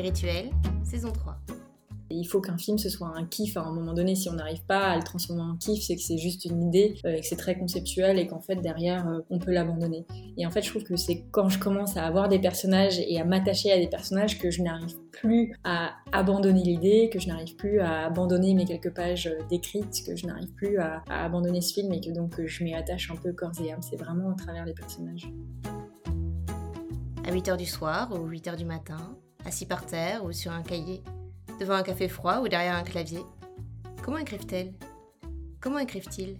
Les rituels, saison 3. Il faut qu'un film ce soit un kiff à un moment donné. Si on n'arrive pas à le transformer en kiff, c'est que c'est juste une idée euh, et que c'est très conceptuel et qu'en fait derrière euh, on peut l'abandonner. Et en fait, je trouve que c'est quand je commence à avoir des personnages et à m'attacher à des personnages que je n'arrive plus à abandonner l'idée, que je n'arrive plus à abandonner mes quelques pages euh, décrites, que je n'arrive plus à, à, abandonner ce film et que donc je m'y attache un peu corps et âme. C'est vraiment à travers les personnages. À 8h du soir ou 8h du matin, assis par terre ou sur un cahier devant un café froid ou derrière un clavier. Comment écrivent-elles? Comment écrivent-ils?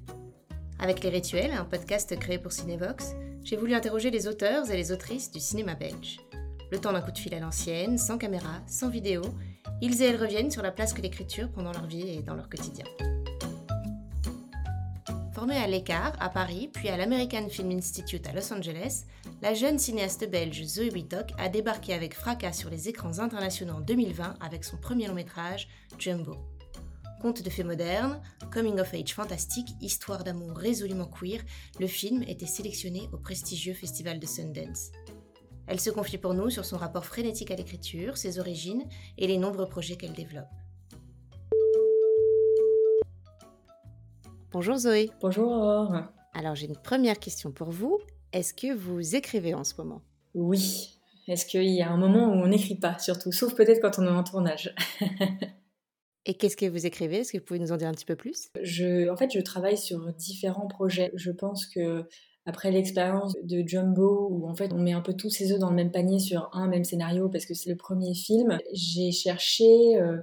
Avec Les Rituels, un podcast créé pour Cinevox, j'ai voulu interroger les auteurs et les autrices du cinéma belge. Le temps d'un coup de fil à l'ancienne, sans caméra, sans vidéo, ils et elles reviennent sur la place que l'écriture prend dans leur vie et dans leur quotidien. Formée à l'écart, à Paris, puis à l'American Film Institute à Los Angeles, la jeune cinéaste belge Zoe Wittok a débarqué avec fracas sur les écrans internationaux en 2020 avec son premier long métrage, Jumbo. Conte de faits modernes, coming of age fantastique, histoire d'amour résolument queer, le film était sélectionné au prestigieux festival de Sundance. Elle se confie pour nous sur son rapport frénétique à l'écriture, ses origines et les nombreux projets qu'elle développe. Bonjour Zoé. Bonjour. Alors j'ai une première question pour vous. Est-ce que vous écrivez en ce moment? Oui. Est-ce qu'il y a un moment où on n'écrit pas, surtout, sauf peut-être quand on est en tournage Et qu'est-ce que vous écrivez? Est-ce que vous pouvez nous en dire un petit peu plus? Je, En fait, je travaille sur différents projets. Je pense que après l'expérience de Jumbo, où en fait on met un peu tous ses œufs dans le même panier sur un même scénario parce que c'est le premier film, j'ai cherché euh,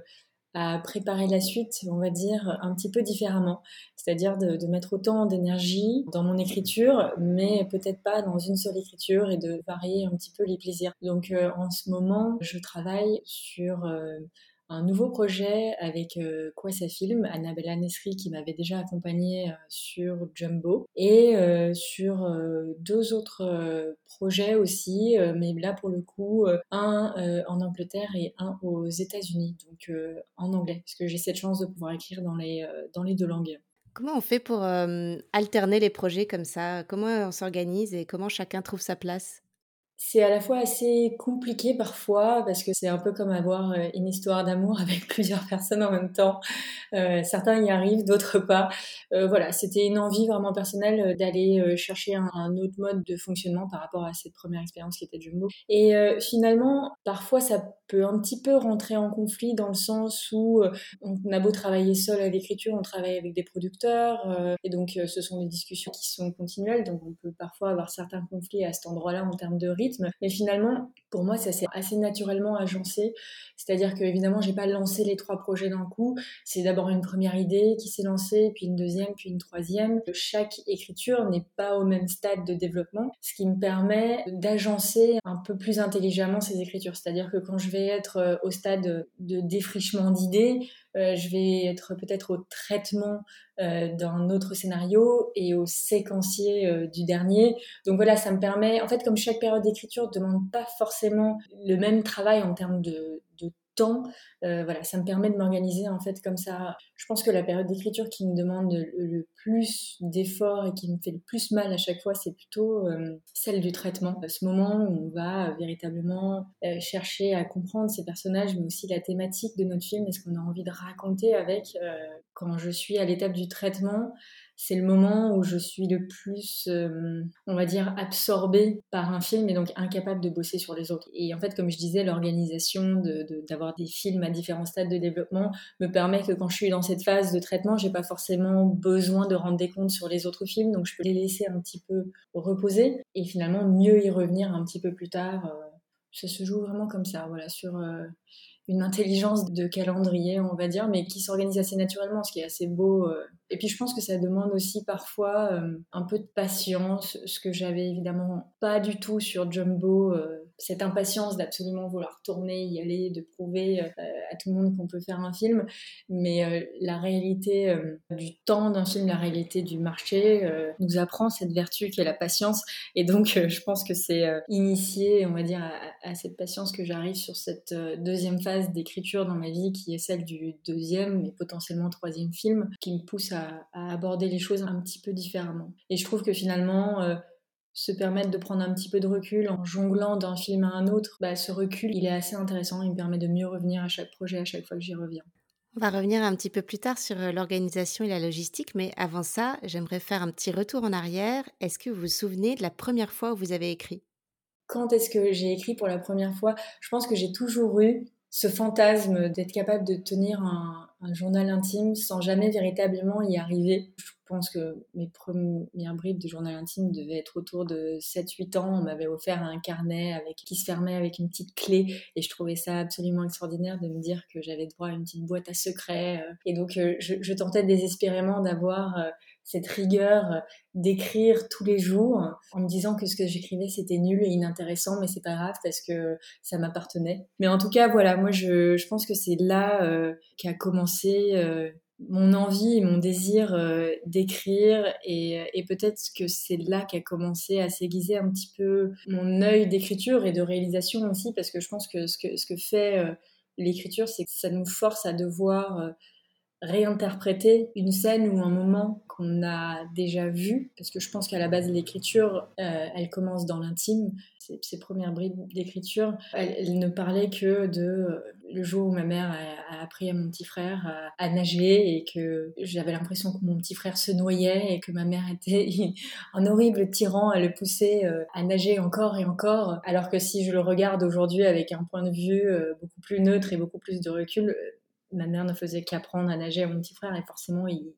à préparer la suite, on va dire, un petit peu différemment. C'est-à-dire de, mettre autant d'énergie dans mon écriture, mais peut-être pas dans une seule écriture et de varier un petit peu les plaisirs. Donc euh, en ce moment, je travaille sur euh, un nouveau projet avec euh, Kwasa Film, Annabella Nesri qui m'avait déjà accompagnée euh, sur Jumbo. Et euh, sur euh, deux autres projets aussi, mais là pour le coup un en Angleterre et un aux États-Unis, donc en anglais, parce que j'ai cette chance de pouvoir écrire dans les, dans les deux langues. Comment on fait pour alterner les projets comme ça? Comment on s'organise et comment chacun trouve sa place? C'est à la fois assez compliqué parfois parce que c'est un peu comme avoir euh, une histoire d'amour avec plusieurs personnes en même temps. Euh, certains y arrivent, d'autres pas. Euh, voilà, c'était une envie vraiment personnelle d'aller chercher un, autre mode de fonctionnement par rapport à cette première expérience qui était Jumbo. Et finalement, parfois ça peut un petit peu rentrer en conflit dans le sens où on a beau travailler seul à l'écriture, on travaille avec des producteurs et donc ce sont des discussions qui sont continuelles, donc on peut parfois avoir certains conflits à cet endroit-là en termes de rythme mais finalement, pour moi, ça s'est assez naturellement agencé. C'est-à-dire que, évidemment, j'ai pas lancé les trois projets d'un coup. C'est d'abord une première idée qui s'est lancée, puis une deuxième, puis une troisième. Chaque écriture n'est pas au même stade de développement, ce qui me permet d'agencer un peu plus intelligemment ces écritures. C'est-à-dire que quand je vais être euh, au stade de défrichement d'idées, euh, je vais être peut-être au traitement euh, d'un autre scénario et au séquencier euh, du dernier. Donc voilà, ça me permet, en fait, comme chaque période d'écriture ne demande pas forcément le même travail en termes de, de Euh, voilà, ça me permet de m'organiser en fait comme ça. Je pense que la période d'écriture qui me demande le, plus d'efforts et qui me fait le plus mal à chaque fois, c'est plutôt euh, celle du traitement. À ce moment où on va véritablement euh, chercher à comprendre ces personnages, mais aussi la thématique de notre film et ce qu'on a envie de raconter avec. Euh, quand je suis à l'étape du traitement, c'est le moment où je suis le plus, euh, on va dire, absorbée par un film et donc incapable de bosser sur les autres. Et en fait, comme je disais, l'organisation d'avoir de, des films à différents stades de développement me permet que quand je suis dans cette phase de traitement, j'ai pas forcément besoin de rendre des comptes sur les autres films, donc je peux les laisser un petit peu reposer et finalement mieux y revenir un petit peu plus tard. Euh, ça se joue vraiment comme ça, voilà, sur euh, une intelligence de calendrier, on va dire, mais qui s'organise assez naturellement, ce qui est assez beau. Euh. Et puis je pense que ça demande aussi parfois euh, un peu de patience, ce que j'avais évidemment pas du tout sur Jumbo euh, cette impatience d'absolument vouloir tourner, y aller, de prouver euh, à tout le monde qu'on peut faire un film. Mais euh, la réalité euh, du temps d'un film, la réalité du marché nous apprend cette vertu qui est la patience. Et donc, je pense que c'est initié, on va dire, à, cette patience que j'arrive sur cette deuxième phase d'écriture dans ma vie, qui est celle du deuxième et potentiellement troisième film, qui me pousse à aborder les choses un petit peu différemment. Et je trouve que finalement, se permettre de prendre un petit peu de recul en jonglant d'un film à un autre, bah, ce recul, il est assez intéressant. Il me permet de mieux revenir à chaque projet, à chaque fois que j'y reviens. On va revenir un petit peu plus tard sur euh, l'organisation et la logistique, mais avant ça, j'aimerais faire un petit retour en arrière. Est-ce que vous vous souvenez de la première fois où vous avez écrit? Quand est-ce que j'ai écrit pour la première fois? Je pense que j'ai toujours eu ce fantasme d'être capable de tenir un, journal intime sans jamais véritablement y arriver. Je pense que mes premières bribes de journal intime devaient être autour de 7-8 ans. On m'avait offert un carnet avec, qui se fermait avec une petite clé et je trouvais ça absolument extraordinaire de me dire que j'avais droit à une petite boîte à secrets. Et donc euh, je, je tentais désespérément d'avoir euh, cette rigueur euh, d'écrire tous les jours en me disant que ce que j'écrivais c'était nul et inintéressant mais c'est pas grave parce que ça m'appartenait. Mais en tout cas voilà, moi je, pense que c'est là euh, qu'a commencé euh, mon envie et mon désir d'écrire et, peut-être que c'est là qu'a commencé à s'aiguiser un petit peu mon œil d'écriture et de réalisation aussi parce que je pense que, ce que fait l'écriture c'est que ça nous force à devoir réinterpréter une scène ou un moment qu'on a déjà vu, parce que je pense qu'à la base l'écriture, euh, elle commence dans l'intime. Ses, premières bribes d'écriture, elle, ne parlait que de euh, le jour où ma mère a, appris à mon petit frère à, nager et que j'avais l'impression que mon petit frère se noyait et que ma mère était un horrible tyran à le pousser euh, à nager encore et encore. Alors que si je le regarde aujourd'hui avec un point de vue beaucoup plus neutre et beaucoup plus de recul, ma mère ne faisait qu'apprendre à nager à mon petit frère et forcément, il,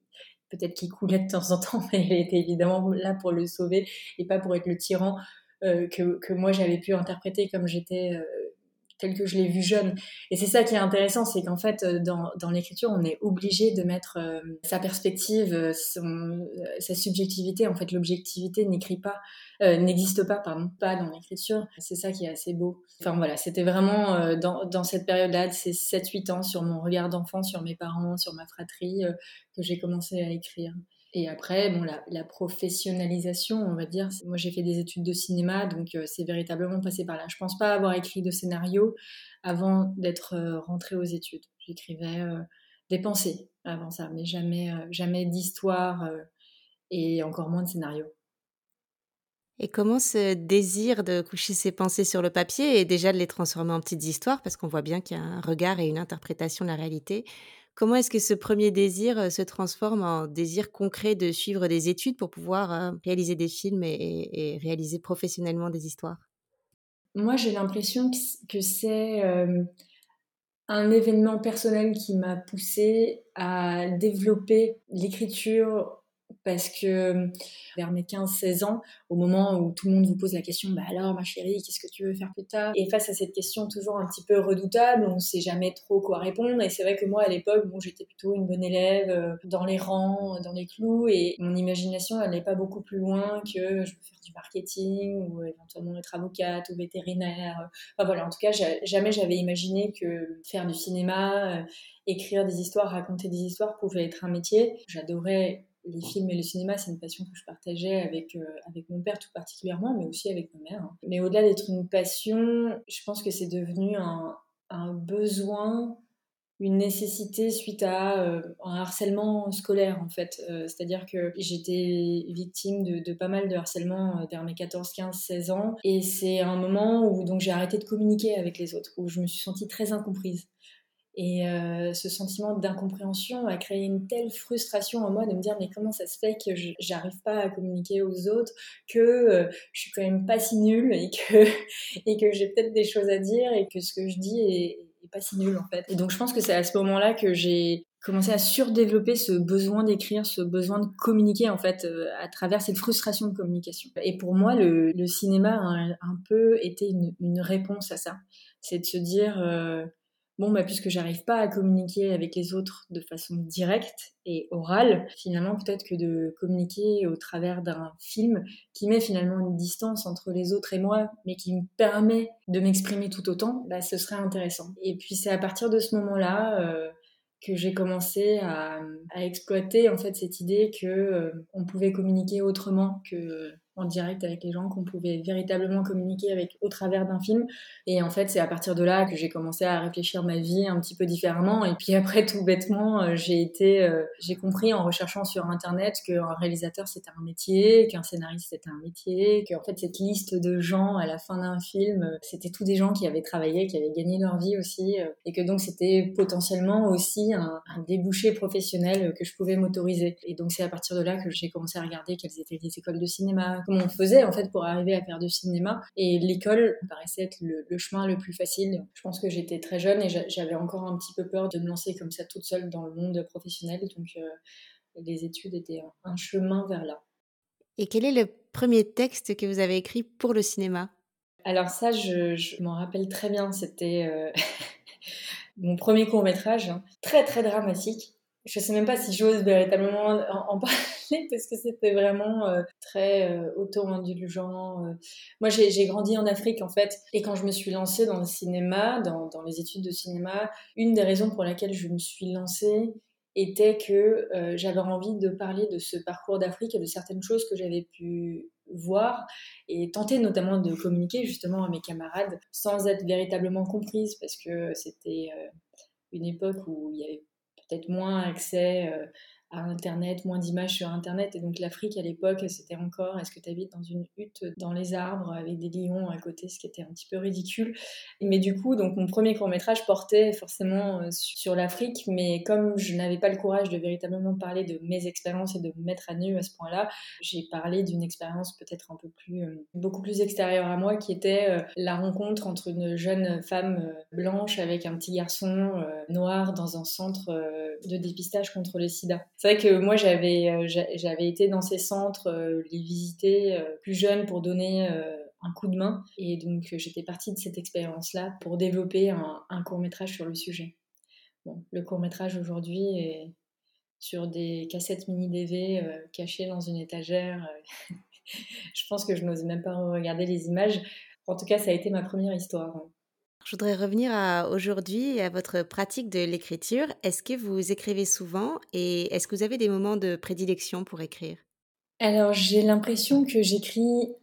peut-être qu'il coulait de temps en temps, mais elle était évidemment là pour le sauver et pas pour être le tyran euh, que, moi j'avais pu interpréter comme j'étais euh, tel que je l'ai vu jeune. Et c'est ça qui est intéressant, c'est qu'en fait, euh, dans, l'écriture, on est obligé de mettre euh, sa perspective, euh, sa subjectivité. En fait, l'objectivité n'écrit pas, n'existe pas, pardon, pas dans l'écriture. C'est ça qui est assez beau. Enfin voilà, c'était vraiment dans, dans, cette période-là, de ces 7-8 ans, sur mon regard d'enfant, sur mes parents, sur ma fratrie, que j'ai commencé à écrire. Et après, bon, la, professionnalisation, on va dire, moi j'ai fait des études de cinéma, donc euh, c'est véritablement passé par là. Je pense pas avoir écrit de scénario avant d'être euh, rentrée aux études. J'écrivais euh, des pensées avant ça, mais jamais, jamais d'histoire et encore moins de scénario. Et comment ce désir de coucher ses pensées sur le papier et déjà de les transformer en petites histoires, parce qu'on voit bien qu'il y a un regard et une interprétation de la réalité, Comment est-ce que ce premier désir se transforme en désir concret de suivre des études pour pouvoir réaliser des films et, réaliser professionnellement des histoires? Moi, j'ai l'impression que c'est un événement personnel qui m'a poussé à développer l'écriture parce que vers mes 15-16 ans, au moment où tout le monde vous pose la question, bah alors ma chérie, qu'est-ce que tu veux faire plus tard? Et face à cette question toujours un petit peu redoutable, on ne sait jamais trop quoi répondre. Et c'est vrai que moi à l'époque, bon, j'étais plutôt une bonne élève, euh, dans les rangs, dans les clous, et mon imagination n'est pas beaucoup plus loin que je veux faire du marketing ou éventuellement être avocate ou vétérinaire. Enfin voilà, en tout cas, jamais j'avais imaginé que faire du cinéma, euh, écrire des histoires, raconter des histoires pouvait être un métier. J'adorais les films et le cinéma, c'est une passion que je partageais avec, euh, avec mon père tout particulièrement, mais aussi avec ma mère. Mais au-delà d'être une passion, je pense que c'est devenu un, un, besoin, une nécessité suite à euh, un harcèlement scolaire en fait. Euh, c'est-à-dire que j'étais victime de, de, pas mal de harcèlement vers mes 14, 15, 16 ans. Et c'est un moment où donc j'ai arrêté de communiquer avec les autres, où je me suis sentie très incomprise. Et euh, ce sentiment d'incompréhension a créé une telle frustration en moi de me dire mais comment ça se fait que j'arrive pas à communiquer aux autres, que euh, je suis quand même pas si nulle et que, et que j'ai peut-être des choses à dire et que ce que je dis est, pas si nul en fait. Et donc je pense que c'est à ce moment-là que j'ai commencé à surdévelopper ce besoin d'écrire, ce besoin de communiquer en fait euh, à travers cette frustration de communication. Et pour moi, le, cinéma a un, peu été une, une, réponse à ça. C'est de se dire bon, bah, puisque j'arrive pas à communiquer avec les autres de façon directe et orale, finalement, peut-être que de communiquer au travers d'un film qui met finalement une distance entre les autres et moi, mais qui me permet de m'exprimer tout autant, bah, ce serait intéressant. Et puis c'est à partir de ce moment-là euh, que j'ai commencé à, exploiter en fait cette idée que euh, on pouvait communiquer autrement que en direct avec les gens, qu'on pouvait véritablement communiquer avec au travers d'un film. Et en fait, c'est à partir de là que j'ai commencé à réfléchir ma vie un petit peu différemment. Et puis après, tout bêtement, euh, j'ai été, euh, j'ai compris en recherchant sur Internet qu'un réalisateur c'était un métier, qu'un scénariste c'était un métier, qu'en fait cette liste de gens à la fin d'un film, euh, c'était tous des gens qui avaient travaillé, qui avaient gagné leur vie aussi, et que donc c'était potentiellement aussi un, un débouché professionnel que je pouvais m'autoriser. Et donc c'est à partir de là que j'ai commencé à regarder quelles étaient les écoles de cinéma, comment on faisait en fait pour arriver à faire du cinéma. Et l'école paraissait être le, chemin le plus facile. Je pense que j'étais très jeune et j'avais encore un petit peu peur de me lancer comme ça toute seule dans le monde professionnel. Donc euh, les études étaient un chemin vers là. Et quel est le premier texte que vous avez écrit pour le cinéma? Alors ça, je, m'en rappelle très bien. C'était euh, mon premier court métrage, hein. très très dramatique je sais même pas si j'ose véritablement en, parler parce que c'était vraiment euh, très euh, auto-indulgent. Euh. Moi, j'ai grandi en Afrique en fait, et quand je me suis lancée dans le cinéma, dans, dans, les études de cinéma, une des raisons pour laquelle je me suis lancée était que j'avais envie de parler de ce parcours d'Afrique et de certaines choses que j'avais pu voir et tenter notamment de communiquer justement à mes camarades sans être véritablement comprise parce que c'était une époque où il y avait peut-être moins accès euh, Internet, moins d'images sur Internet. Et donc l'Afrique à l'époque, c'était encore, est-ce que tu habites dans une hutte dans les arbres avec des lions à côté, ce qui était un petit peu ridicule. Mais du coup, donc mon premier court métrage portait forcément euh, sur l'Afrique, mais comme je n'avais pas le courage de véritablement parler de mes expériences et de me mettre à nu à ce point-là, j'ai parlé d'une expérience peut-être un peu plus, euh, beaucoup plus extérieure à moi, qui était euh, la rencontre entre une jeune femme blanche avec un petit garçon noir dans un centre de dépistage contre le sida. C'est vrai que moi, j'avais, euh, j'avais été dans ces centres, euh, les visiter euh, plus jeune pour donner un coup de main. Et donc, j'étais partie de cette expérience-là pour développer un, court-métrage sur le sujet. Bon, le court-métrage aujourd'hui est sur des cassettes mini-DV cachées dans une étagère. je pense que je n'ose même pas regarder les images. En tout cas, ça a été ma première histoire. Je voudrais revenir aujourd'hui à votre pratique de l'écriture. Est-ce que vous écrivez souvent et est-ce que vous avez des moments de prédilection pour écrire? Alors j'ai l'impression que j'écris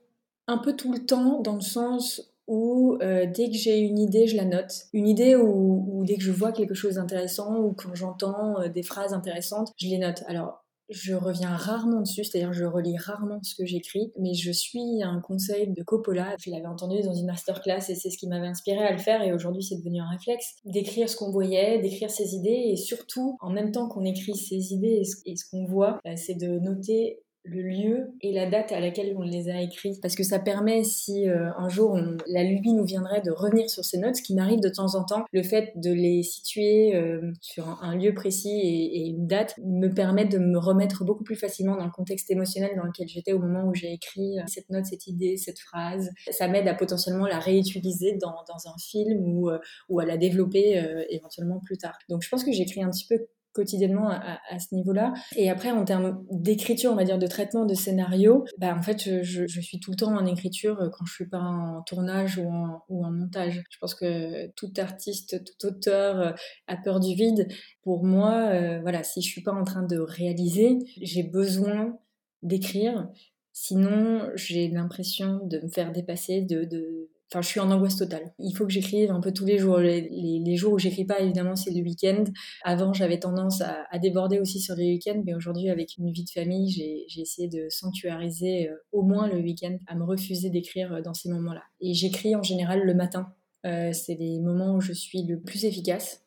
un peu tout le temps dans le sens où euh, dès que j'ai une idée, je la note. Une idée ou, dès que je vois quelque chose d'intéressant ou quand j'entends euh, des phrases intéressantes, je les note. Alors je reviens rarement dessus, c'est-à-dire je relis rarement ce que j'écris, mais je suis un conseil de Coppola. Je l'avais entendu dans une masterclass et c'est ce qui m'avait inspiré à le faire et aujourd'hui c'est devenu un réflexe. D'écrire ce qu'on voyait, d'écrire ses idées et surtout en même temps qu'on écrit ses idées et ce qu'on voit, euh, c'est de noter le lieu et la date à laquelle on les a écrits. Parce que ça permet, si euh, un jour la lubie nous viendrait de revenir sur ces notes, ce qui m'arrive de temps en temps, le fait de les situer euh, sur un, lieu précis et, une date me permet de me remettre beaucoup plus facilement dans le contexte émotionnel dans lequel j'étais au moment où j'ai écrit euh, cette note, cette idée, cette phrase. Ça m'aide à potentiellement la réutiliser dans, dans un film ou, ou à la développer éventuellement plus tard. Donc je pense que j'écris un petit peu quotidiennement à, ce niveau-là. Et après, en termes d'écriture, on va dire de traitement de scénario, bah, en fait, je, suis tout le temps en écriture quand je suis pas en tournage ou en, ou en montage. Je pense que tout artiste, tout auteur euh, a peur du vide. Pour moi, euh, voilà, si je suis pas en train de réaliser, j'ai besoin d'écrire. Sinon, j'ai l'impression de me faire dépasser, de Enfin, je suis en angoisse totale. Il faut que j'écrive un peu tous les jours. Les, jours où j'écris pas, évidemment, c'est le week-end. Avant, j'avais tendance à, déborder aussi sur les week-ends, mais aujourd'hui, avec une vie de famille, j'ai essayé de sanctuariser euh, au moins le week-end, à me refuser d'écrire euh, dans ces moments-là. Et j'écris en général le matin. Euh, c'est les moments où je suis le plus efficace.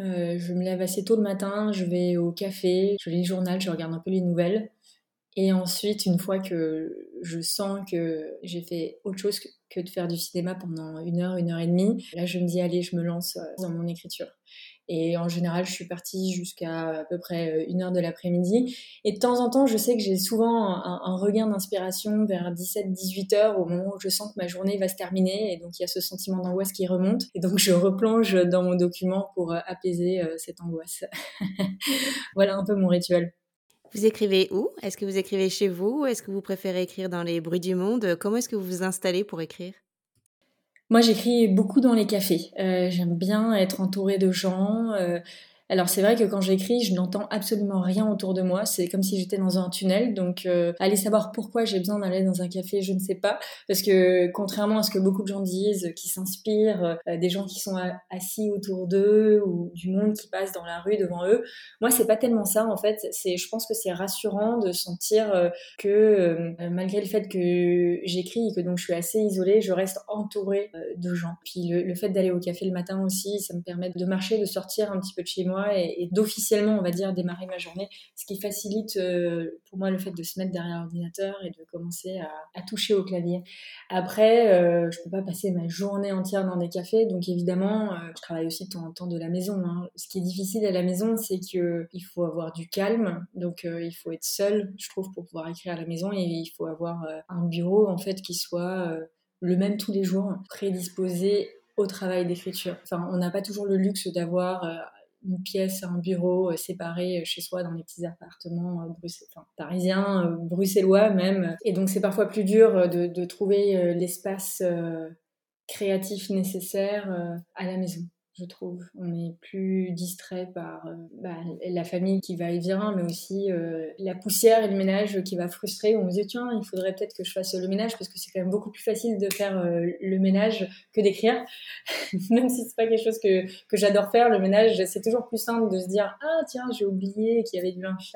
Je me lève assez tôt le matin, je vais au café, je lis le journal, je regarde un peu les nouvelles. Et ensuite, une fois que je sens que j'ai fait autre chose que de faire du cinéma pendant une heure, une heure et demie, là je me dis allez, je me lance euh, dans mon écriture. Et en général, je suis partie jusqu'à à peu près euh, une heure de l'après-midi. Et de temps en temps, je sais que j'ai souvent un, regain d'inspiration vers 17-18 heures au moment où je sens que ma journée va se terminer. Et donc, il y a ce sentiment d'angoisse qui remonte. Et donc, je replonge dans mon document pour euh, apaiser cette angoisse. voilà un peu mon rituel. Vous écrivez où? Est-ce que vous écrivez chez vous? Est-ce que vous préférez écrire dans les bruits du monde? Comment est-ce que vous vous installez pour écrire? Moi, j'écris beaucoup dans les cafés. Euh, j'aime bien être entourée de gens. Euh, alors c'est vrai que quand j'écris, je n'entends absolument rien autour de moi. C'est comme si j'étais dans un tunnel. Donc euh, aller savoir pourquoi j'ai besoin d'aller dans un café, je ne sais pas. Parce que contrairement à ce que beaucoup de gens disent, qui s'inspirent, euh, des gens qui sont assis autour d'eux ou du monde qui passe dans la rue devant eux, moi c'est pas tellement ça en fait. C'est, je pense que c'est rassurant de sentir euh, que malgré le fait que j'écris et que donc je suis assez isolée, je reste entourée de gens. Puis le fait d'aller au café le matin aussi, ça me permet de marcher, de sortir un petit peu de chez moi et, d'officiellement, on va dire, démarrer ma journée, ce qui facilite euh, pour moi le fait de se mettre derrière l'ordinateur et de commencer à, toucher au clavier. Après, euh, je peux pas passer ma journée entière dans des cafés, donc évidemment, euh, je travaille aussi de temps en temps de la maison. Hein. Ce qui est difficile à la maison, c'est qu'il faut avoir du calme, donc il faut être seul, je trouve, pour pouvoir écrire à la maison, et il faut avoir un bureau en fait qui soit le même tous les jours, prédisposé au travail d'écriture. Enfin, on n'a pas toujours le luxe d'avoir une pièce, un bureau euh, séparé euh, chez soi dans les petits appartements euh, parisiens, bruxellois même. Et donc c'est parfois plus dur de trouver l'espace créatif nécessaire à la maison je trouve. On est plus distrait par euh, bah, la famille qui va et vient, mais aussi euh, la poussière et le ménage qui va frustrer. On se dit, tiens, il faudrait peut-être que je fasse le ménage parce que c'est quand même beaucoup plus facile de faire euh, le ménage que d'écrire. même si c'est pas quelque chose que, que j'adore faire, le ménage, c'est toujours plus simple de se dire, ah tiens, j'ai oublié qu'il y avait du linge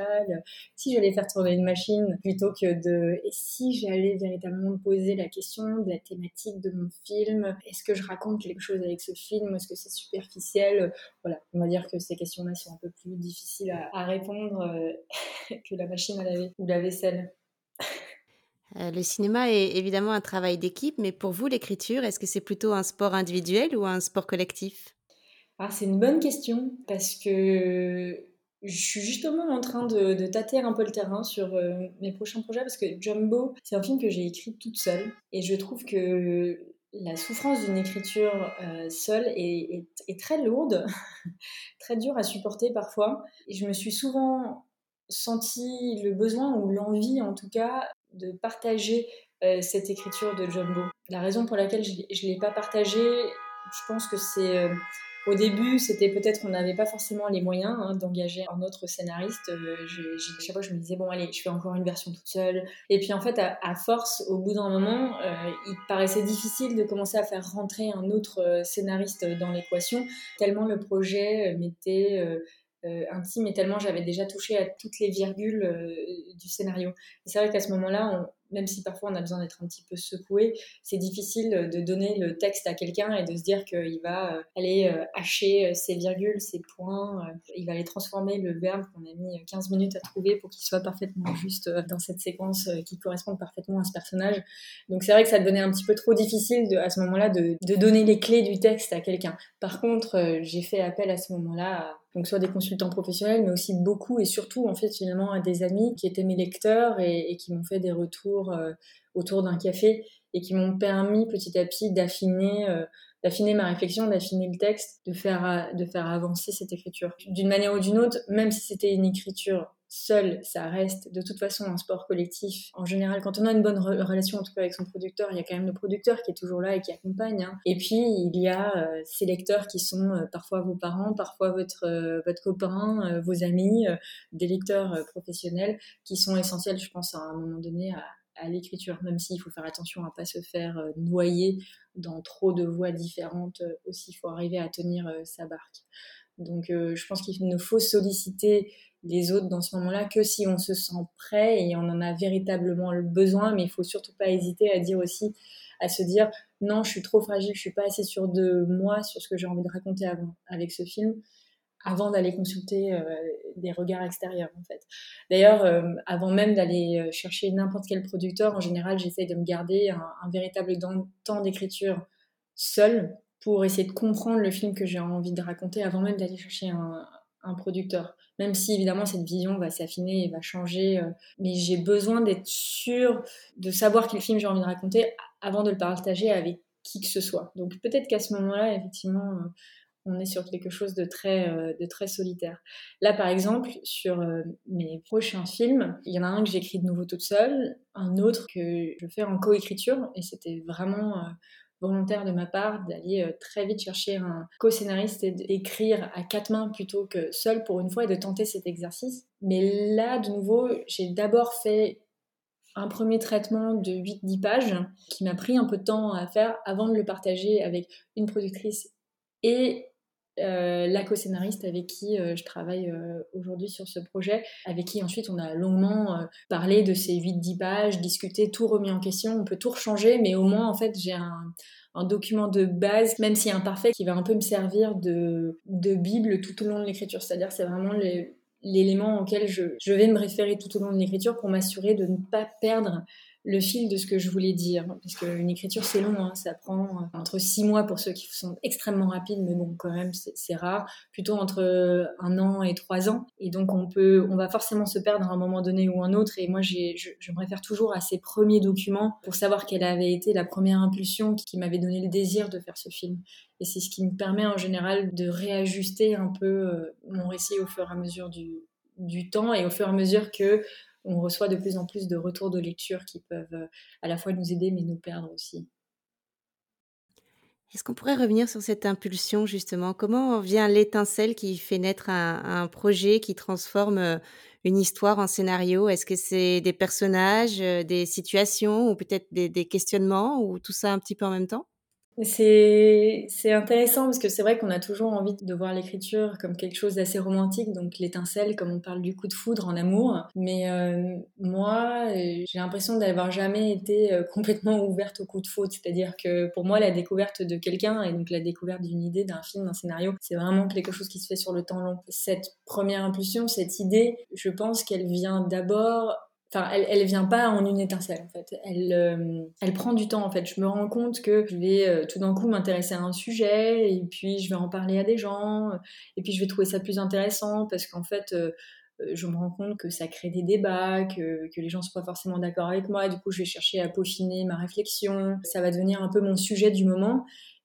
si j'allais faire tourner une machine, plutôt que de, et si j'allais véritablement me poser la question de la thématique de mon film, est-ce que je raconte quelque chose avec ce film, est-ce que c'est super superficielle. Voilà, on va dire que ces questions-là sont un peu plus difficiles à, répondre euh, que la machine à laver ou la vaisselle. Euh, le cinéma est évidemment un travail d'équipe, mais pour vous, l'écriture, est-ce que c'est plutôt un sport individuel ou un sport collectif? Ah, C'est une bonne question parce que je suis justement en train de, tâter un peu le terrain sur euh, mes prochains projets parce que Jumbo, c'est un film que j'ai écrit toute seule et je trouve que la souffrance d'une écriture euh, seule est, très lourde, très dure à supporter parfois. Et je me suis souvent senti le besoin ou l'envie, en tout cas, de partager euh, cette écriture de Jumbo. La raison pour laquelle je ne l'ai pas partagée, je pense que c'est euh, au début, c'était peut-être qu'on n'avait pas forcément les moyens hein, d'engager un autre scénariste. Euh, je, chaque fois, je me disais, bon, allez, je fais encore une version toute seule. Et puis, en fait, à, force, au bout d'un moment, euh, il paraissait difficile de commencer à faire rentrer un autre euh, scénariste dans l'équation, tellement le projet m'était intime et tellement j'avais déjà touché à toutes les virgules du scénario. C'est vrai qu'à ce moment-là, même si parfois on a besoin d'être un petit peu secoué, c'est difficile de donner le texte à quelqu'un et de se dire qu'il va euh, aller euh, hacher ses virgules, ses points, euh, il va aller transformer le verbe qu'on a mis 15 minutes à trouver pour qu'il soit parfaitement juste dans cette séquence qui correspond parfaitement à ce personnage. Donc c'est vrai que ça devenait un petit peu trop difficile à ce moment-là de, de donner les clés du texte à quelqu'un. Par contre, j'ai fait appel à ce moment-là à donc soit des consultants professionnels, mais aussi beaucoup et surtout en fait finalement à des amis qui étaient mes lecteurs et, qui m'ont fait des retours euh, autour d'un café et qui m'ont permis petit à petit d'affiner euh, d'affiner ma réflexion, d'affiner le texte, de faire de faire avancer cette écriture. D'une manière ou d'une autre, même si c'était une écriture seul, ça reste de toute façon un sport collectif. En général, quand on a une bonne relation, en tout cas avec son producteur, il y a quand même le producteur qui est toujours là et qui accompagne. Hein. Et puis, il y a euh, ces lecteurs qui sont euh, parfois vos parents, parfois votre, euh, votre copain, vos amis, des lecteurs professionnels qui sont essentiels, je pense, à un moment donné à, à l'écriture, même s'il faut faire attention à ne pas se faire noyer dans trop de voies différentes aussi, il faut arriver à tenir sa barque. Donc je pense qu'il ne faut solliciter les autres dans ce moment-là que si on se sent prêt et on en a véritablement le besoin, mais il faut surtout pas hésiter à dire aussi, à se dire non, je suis trop fragile, je suis pas assez sûre de moi, sur ce que j'ai envie de raconter avec ce film, avant d'aller consulter euh, des regards extérieurs en fait. D'ailleurs, euh, avant même d'aller euh, chercher n'importe quel producteur, en général, j'essaye de me garder un, véritable temps d'écriture seul pour essayer de comprendre le film que j'ai envie de raconter avant même d'aller chercher un, un producteur même si évidemment cette vision va s'affiner et va changer. Euh, mais j'ai besoin d'être sûre de savoir quel film j'ai envie de raconter avant de le partager avec qui que ce soit. Donc peut-être qu'à ce moment-là, effectivement, euh, on est sur quelque chose de très, euh, de très solitaire. Là, par exemple, sur mes prochains films, il y en a un que j'écris de nouveau toute seule, un autre que je fais en coécriture, et c'était vraiment volontaire de ma part d'aller euh, très vite chercher un co-scénariste et d'écrire à quatre mains plutôt que seul pour une fois et de tenter cet exercice. Mais là, de nouveau, j'ai d'abord fait un premier traitement de 8-10 pages qui m'a pris un peu de temps à faire avant de le partager avec une productrice et euh, la co-scénariste avec qui euh, je travaille euh, aujourd'hui sur ce projet, avec qui ensuite on a longuement parlé de ces 8-10 pages, discuté, tout remis en question, on peut tout rechanger, mais au moins en fait j'ai un, document de base, même si imparfait, qui va un peu me servir de, bible tout au long de l'écriture, c'est-à-dire c'est vraiment l'élément auquel je vais me référer tout au long de l'écriture pour m'assurer de ne pas perdre le fil de ce que je voulais dire. Parce qu'une écriture, c'est long, hein. ça prend euh, entre six mois pour ceux qui sont extrêmement rapides, mais bon, quand même, c'est rare. Plutôt entre un an et trois ans. Et donc, on peut, on va forcément se perdre à un moment donné ou un autre. Et moi, je, je me réfère toujours à ces premiers documents pour savoir quelle avait été la première impulsion qui m'avait donné le désir de faire ce film. Et c'est ce qui me permet en général de réajuster un peu euh, mon récit au fur et à mesure du, du temps et au fur et à mesure que on reçoit de plus en plus de retours de lecture qui peuvent euh, à la fois nous aider mais nous perdre aussi. Est-ce qu'on pourrait revenir sur cette impulsion justement? Comment vient l'étincelle qui fait naître un, projet qui transforme euh, une histoire en scénario? Est-ce que c'est des personnages, euh, des situations ou peut-être des questionnements ou tout ça un petit peu en même temps? C'est, intéressant parce que c'est vrai qu'on a toujours envie de voir l'écriture comme quelque chose d'assez romantique, donc l'étincelle, comme on parle du coup de foudre en amour. Mais euh, moi, j'ai l'impression d'avoir jamais été euh, complètement ouverte au coup de foudre. C'est-à-dire que pour moi, la découverte de quelqu'un et donc la découverte d'une idée, d'un film, d'un scénario, c'est vraiment quelque chose qui se fait sur le temps long. Cette première impulsion, cette idée, je pense qu'elle vient d'abord Enfin, elle, elle vient pas en une étincelle en fait. Elle, euh, elle prend du temps en fait. Je me rends compte que je vais euh, tout d'un coup m'intéresser à un sujet et puis je vais en parler à des gens et puis je vais trouver ça plus intéressant parce qu'en fait euh, je me rends compte que ça crée des débats, que, que les gens sont pas forcément d'accord avec moi. Du coup, je vais chercher à peaufiner ma réflexion. Ça va devenir un peu mon sujet du moment.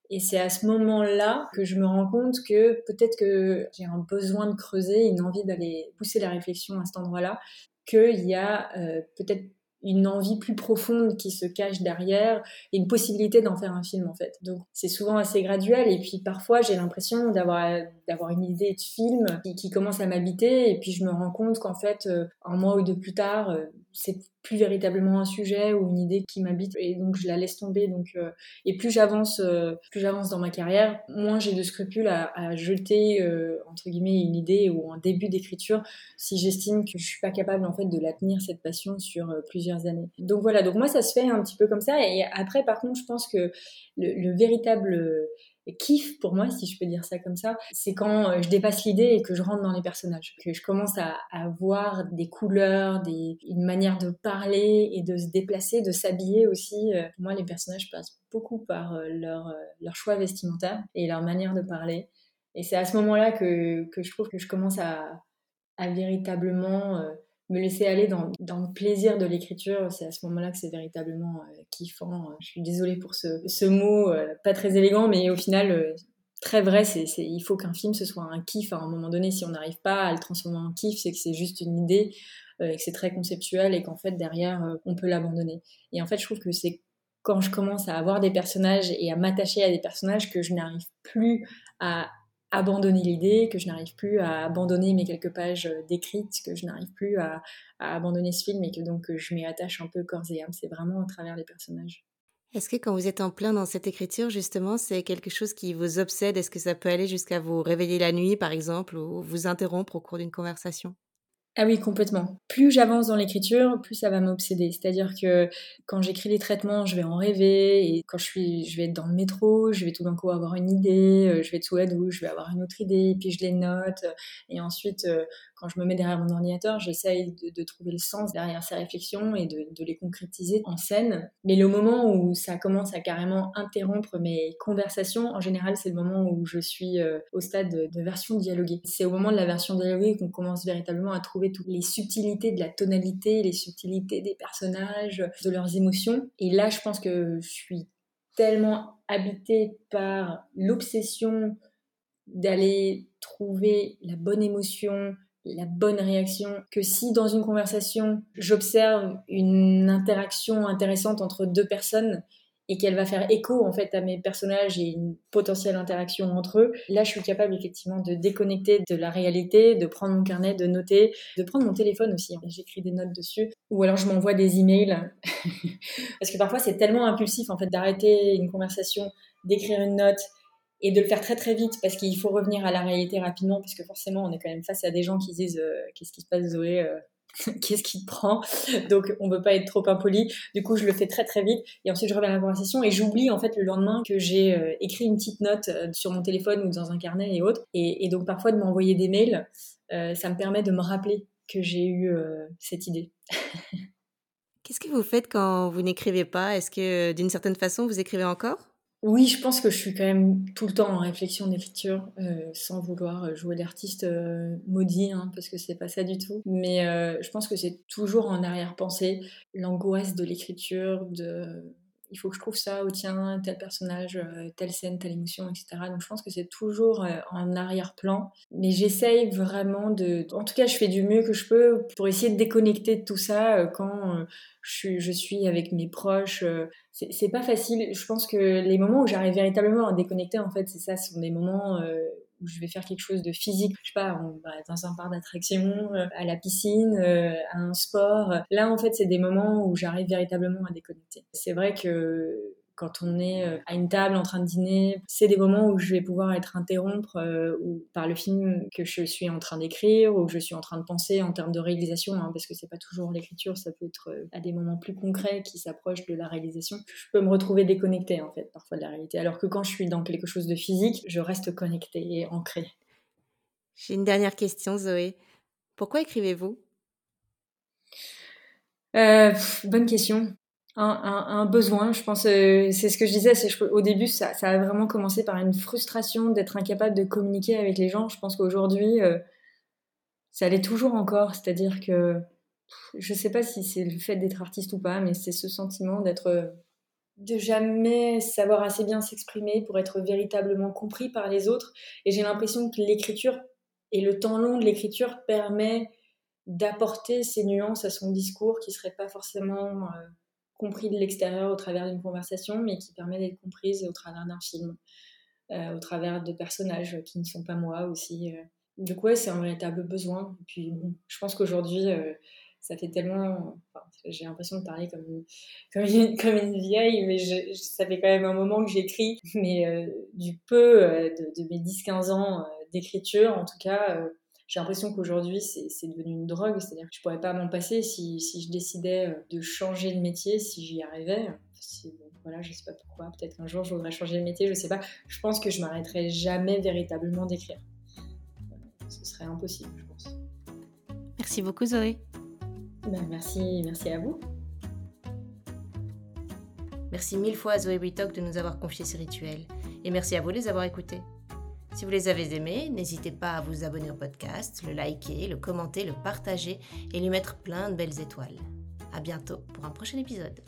Et c'est à ce moment-là que je me rends compte que peut-être que j'ai un besoin de creuser, une envie d'aller pousser la réflexion à cet endroit-là qu'il y a euh, peut-être une envie plus profonde qui se cache derrière et une possibilité d'en faire un film en fait. Donc c'est souvent assez graduel et puis parfois j'ai l'impression d'avoir d'avoir une idée de film qui, commence à m'habiter et puis je me rends compte qu'en fait euh, un mois ou deux plus tard euh, c'est plus véritablement un sujet ou une idée qui m'habite et donc je la laisse tomber. Donc euh, et plus j'avance euh, plus j'avance dans ma carrière moins j'ai de scrupules à, jeter euh, entre guillemets une idée ou un début d'écriture si j'estime que je suis pas capable en fait de la tenir cette passion sur plusieurs années. Donc voilà. Donc moi ça se fait un petit peu comme ça. Et après par contre je pense que le véritable kiff pour moi, si je peux dire ça comme ça, c'est quand euh, je dépasse l'idée et que je rentre dans les personnages, que je commence à, à voir des couleurs, une manière de parler et de se déplacer, de s'habiller aussi. Euh, pour moi, les personnages passent beaucoup par euh, leur, choix vestimentaire et leur manière de parler. Et c'est à ce moment-là que, je trouve que je commence à véritablement me laisser aller dans, le plaisir de l'écriture, c'est à ce moment-là que c'est véritablement euh, kiffant. Je suis désolée pour ce, mot, euh, pas très élégant, mais au final, euh, très vrai, il faut qu'un film, ce soit un kiff à un moment donné. Si on n'arrive pas à le transformer en kiff, c'est que c'est juste une idée, que c'est très conceptuel, et qu'en fait, derrière, on peut l'abandonner. Et en fait, je trouve que c'est quand je commence à avoir des personnages et à m'attacher à des personnages que je n'arrive plus à abandonner l'idée, que je n'arrive plus à abandonner mes quelques pages euh, décrites, que je n'arrive plus à, abandonner ce film et que donc je m'y attache un peu corps et âme. C'est vraiment à travers les personnages. Est-ce que quand vous êtes en plein dans cette écriture, justement, c'est quelque chose qui vous obsède? Est-ce que ça peut aller jusqu'à vous réveiller la nuit, par exemple, ou vous interrompre au cours d'une conversation? Ah oui, complètement. Plus j'avance dans l'écriture, plus ça va m'obséder. C'est-à-dire que quand j'écris les traitements, je vais en rêver, et quand je suis, vais être dans le métro, je vais tout d'un coup avoir une idée, euh, je vais être sous la je vais avoir une autre idée, puis je les note, et ensuite, euh, quand je me mets derrière mon ordinateur, j'essaye de, trouver le sens derrière ces réflexions et de, les concrétiser en scène. Mais le moment où ça commence à carrément interrompre mes conversations, en général, c'est le moment où je suis euh, au stade de, version dialoguée. C'est au moment de la version dialoguée qu'on commence véritablement à trouver toutes les subtilités de la tonalité, les subtilités des personnages, de leurs émotions. Et là, je pense que je suis tellement habitée par l'obsession d'aller trouver la bonne émotion, la bonne réaction, que si dans une conversation, j'observe une interaction intéressante entre deux personnes et qu'elle va faire écho en fait à mes personnages et une potentielle interaction entre eux, là je suis capable effectivement de déconnecter de la réalité, de prendre mon carnet, de noter, de prendre mon téléphone aussi. J'écris des notes dessus ou alors je m'envoie des emails parce que parfois c'est tellement impulsif en fait d'arrêter une conversation, d'écrire une note et de le faire très très vite parce qu'il faut revenir à la réalité rapidement parce que forcément on est quand même face à des gens qui disent euh, qu'est-ce qui se passe Zoé euh, qu'est-ce qui te prend? Donc on veut pas être trop impoli. Du coup, je le fais très très vite et ensuite je reviens à la conversation et j'oublie en fait le lendemain que j'ai euh, écrit une petite note sur mon téléphone ou dans un carnet et autres. Et, donc parfois de m'envoyer des mails, ça me permet de me rappeler que j'ai eu cette idée. Qu'est-ce que vous faites quand vous n'écrivez pas? Est-ce que d'une certaine façon vous écrivez encore? Oui, je pense que je suis quand même tout le temps en réflexion d'écriture, euh, sans vouloir jouer l'artiste euh, maudit, hein, parce que c'est pas ça du tout. Mais euh, je pense que c'est toujours en arrière-pensée l'angoisse de l'écriture, de il faut que je trouve ça, ou tiens, tel personnage, euh, telle scène, telle émotion, etc. Donc je pense que c'est toujours euh, en arrière-plan. Mais j'essaye vraiment de... En tout cas, je fais du mieux que je peux pour essayer de déconnecter de tout ça euh, quand je suis avec mes proches. c'est pas facile. Je pense que les moments où j'arrive véritablement à déconnecter, en fait, c'est ça, ce sont des moments où je vais faire quelque chose de physique, je sais pas, bah, dans un parc d'attractions, euh, à la piscine, euh, à un sport. Là, en fait, c'est des moments où j'arrive véritablement à déconnecter. C'est vrai que quand on est euh, à une table en train de dîner, c'est des moments où je vais pouvoir être interrompre euh, ou par le film que je suis en train d'écrire ou que je suis en train de penser en termes de réalisation, hein, parce que c'est pas toujours l'écriture, ça peut être euh, à des moments plus concrets qui s'approchent de la réalisation. Je peux me retrouver déconnectée en fait parfois de la réalité, alors que quand je suis dans quelque chose de physique, je reste connectée et ancrée. J'ai une dernière question, Zoé. Pourquoi écrivez-vous? Bonne question un, besoin. Je pense, euh, c'est ce que je disais, c'est au début, ça, a vraiment commencé par une frustration d'être incapable de communiquer avec les gens. Je pense qu'aujourd'hui, euh, ça l'est toujours encore. C'est-à-dire que je sais pas si c'est le fait d'être artiste ou pas, mais c'est ce sentiment d'être de jamais savoir assez bien s'exprimer pour être véritablement compris par les autres. Et j'ai l'impression que l'écriture et le temps long de l'écriture permet d'apporter ces nuances à son discours qui seraient pas forcément euh, compris de l'extérieur au travers d'une conversation, mais qui permet d'être comprise au travers d'un film, euh, au travers de personnages qui ne sont pas moi aussi. Euh. Donc ouais, c'est un véritable besoin. Et puis je pense qu'aujourd'hui, euh, ça fait tellement... j'ai l'impression de parler comme une, comme une, vieille, mais ça fait quand même un moment que j'écris. Mais du peu de, de mes 10-15 ans d'écriture, en tout cas j'ai l'impression qu'aujourd'hui, c'est devenu une drogue. C'est-à-dire que je pourrais pas m'en passer si, si, je décidais euh, de changer de métier, si j'y arrivais. Si, bon, voilà, je sais pas pourquoi. Peut-être qu'un jour, je voudrais changer de métier, je sais pas. Je pense que je m'arrêterai jamais véritablement d'écrire. Ce serait impossible, je pense. Merci beaucoup, Zoé. Ben, merci, merci à vous. Merci mille fois à Zoé Witok de nous avoir confié ces rituels. Et merci à vous de les avoir écoutés. Si vous les avez aimés, n'hésitez pas à vous abonner au podcast, le liker, le commenter, le partager et lui mettre plein de belles étoiles. À bientôt pour un prochain épisode.